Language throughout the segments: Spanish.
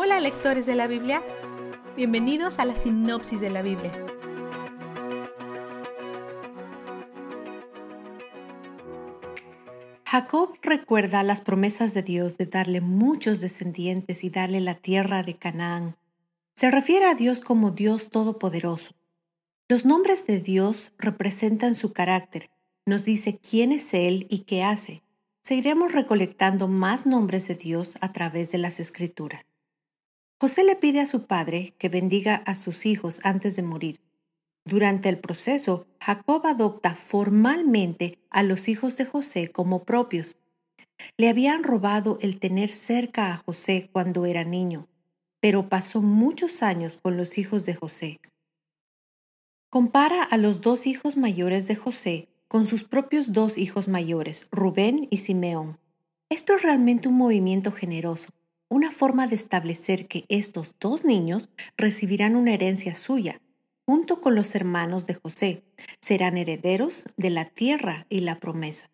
Hola lectores de la Biblia, bienvenidos a la sinopsis de la Biblia. Jacob recuerda las promesas de Dios de darle muchos descendientes y darle la tierra de Canaán. Se refiere a Dios como Dios Todopoderoso. Los nombres de Dios representan su carácter, nos dice quién es Él y qué hace. Seguiremos recolectando más nombres de Dios a través de las Escrituras. José le pide a su padre que bendiga a sus hijos antes de morir. Durante el proceso, Jacob adopta formalmente a los hijos de José como propios. Le habían robado el tener cerca a José cuando era niño, pero pasó muchos años con los hijos de José. Compara a los dos hijos mayores de José con sus propios dos hijos mayores, Rubén y Simeón. Esto es realmente un movimiento generoso, una forma de establecer que estos dos niños recibirán una herencia suya, junto con los hermanos de José, serán herederos de la tierra y la promesa.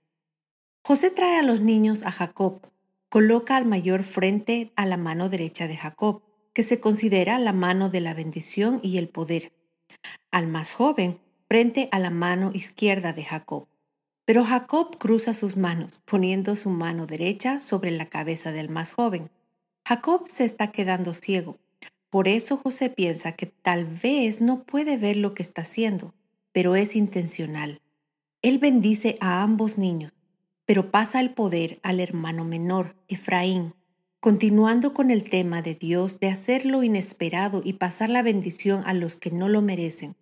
José trae a los niños a Jacob, coloca al mayor frente a la mano derecha de Jacob, que se considera la mano de la bendición y el poder, al más joven frente a la mano izquierda de Jacob. Pero Jacob cruza sus manos, poniendo su mano derecha sobre la cabeza del más joven. Jacob se está quedando ciego, por eso José piensa que tal vez no puede ver lo que está haciendo, pero es intencional. Él bendice a ambos niños, pero pasa el poder al hermano menor, Efraín, continuando con el tema de Dios de hacer lo inesperado y pasar la bendición a los que no lo merecen.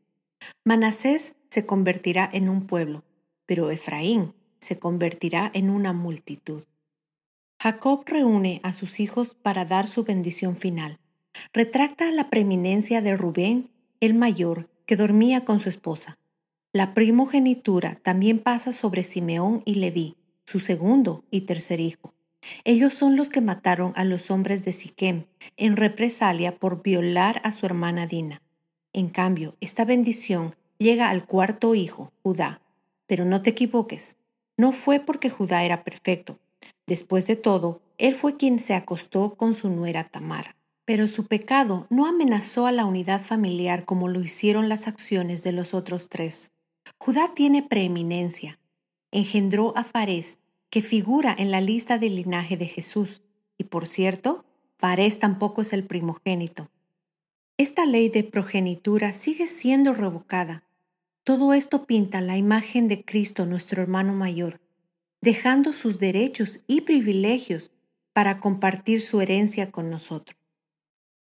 Manasés se convertirá en un pueblo, pero Efraín se convertirá en una multitud. Jacob reúne a sus hijos para dar su bendición final retracta la preeminencia de Rubén, el mayor, que dormía con su esposa. La primogenitura también pasa sobre Simeón y Leví, su segundo y tercer hijo. Ellos son los que mataron a los hombres de Siquem en represalia por violar a su hermana Dina. En cambio, esta bendición llega al cuarto hijo, Judá. Pero no te equivoques, no fue porque Judá era perfecto. Después de todo, él fue quien se acostó con su nuera Tamar. Pero su pecado no amenazó a la unidad familiar como lo hicieron las acciones de los otros tres. Judá tiene preeminencia. Engendró a Fares, que figura en la lista del linaje de Jesús. Y por cierto, Fares tampoco es el primogénito. Esta ley de progenitura sigue siendo revocada. Todo esto pinta la imagen de Cristo nuestro hermano mayor, dejando sus derechos y privilegios para compartir su herencia con nosotros.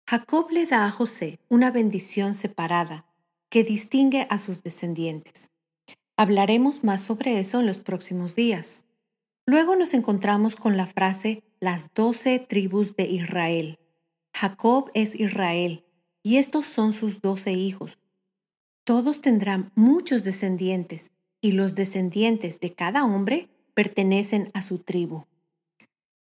Jacob le da a José una bendición separada que distingue a sus descendientes. Hablaremos más sobre eso en los próximos días. Luego nos encontramos con la frase las doce tribus de Israel. Jacob es Israel, y estos son sus doce hijos. Todos tendrán muchos descendientes, y los descendientes de cada hombre pertenecen a su tribu.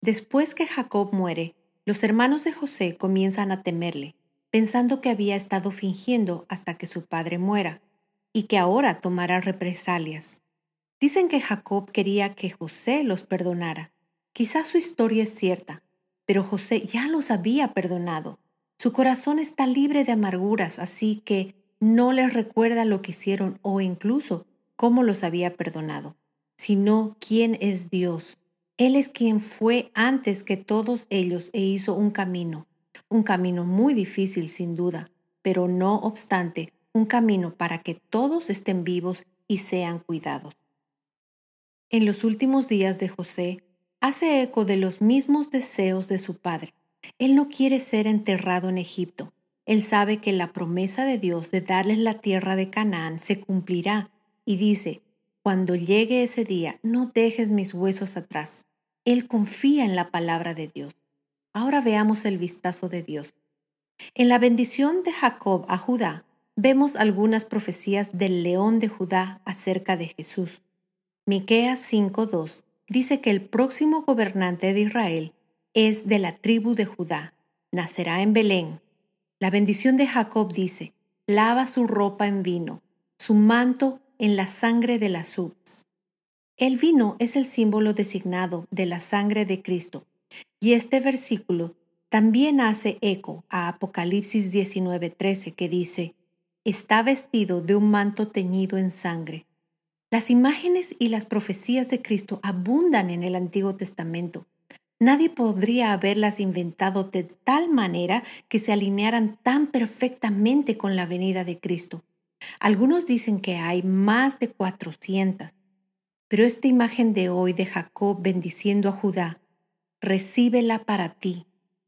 Después que Jacob muere, los hermanos de José comienzan a temerle, pensando que había estado fingiendo hasta que su padre muera y que ahora tomará represalias. Dicen que Jacob quería que José los perdonara. Quizás su historia es cierta, pero José ya los había perdonado. Su corazón está libre de amarguras, así que no les recuerda lo que hicieron o incluso cómo los había perdonado, sino quién es Dios él es quien fue antes que todos ellos e hizo un camino, un camino muy difícil sin duda, pero no obstante, un camino para que todos estén vivos y sean cuidados. En los últimos días de José, hace eco de los mismos deseos de su padre. Él no quiere ser enterrado en Egipto. Él sabe que la promesa de Dios de darles la tierra de Canaán se cumplirá y dice, cuando llegue ese día, no dejes mis huesos atrás. Él confía en la palabra de Dios. Ahora veamos el vistazo de Dios. En la bendición de Jacob a Judá, vemos algunas profecías del león de Judá acerca de Jesús. Miqueas 5:2 dice que el próximo gobernante de Israel es de la tribu de Judá, nacerá en Belén. La bendición de Jacob dice, lava su ropa en vino, su manto en la sangre de las uvas. El vino es el símbolo designado de la sangre de Cristo, y este versículo también hace eco a Apocalipsis 19:13 que dice, está vestido de un manto teñido en sangre. Las imágenes y las profecías de Cristo abundan en el Antiguo Testamento. Nadie podría haberlas inventado de tal manera que se alinearan tan perfectamente con la venida de Cristo. Algunos dicen que hay más de 400, pero esta imagen de hoy de Jacob bendiciendo a Judá, recíbela para ti,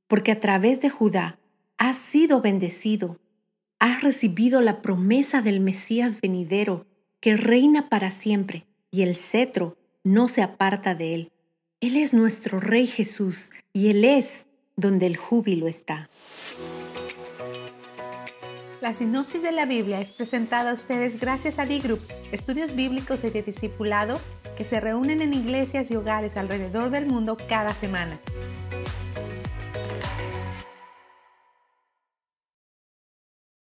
porque a través de Judá has sido bendecido, has recibido la promesa del Mesías venidero, que reina para siempre, y el cetro no se aparta de él. Él es nuestro Rey Jesús, y Él es donde el júbilo está. La sinopsis de la Biblia es presentada a ustedes gracias a D-Group, estudios bíblicos y de discipulado que se reúnen en iglesias y hogares alrededor del mundo cada semana.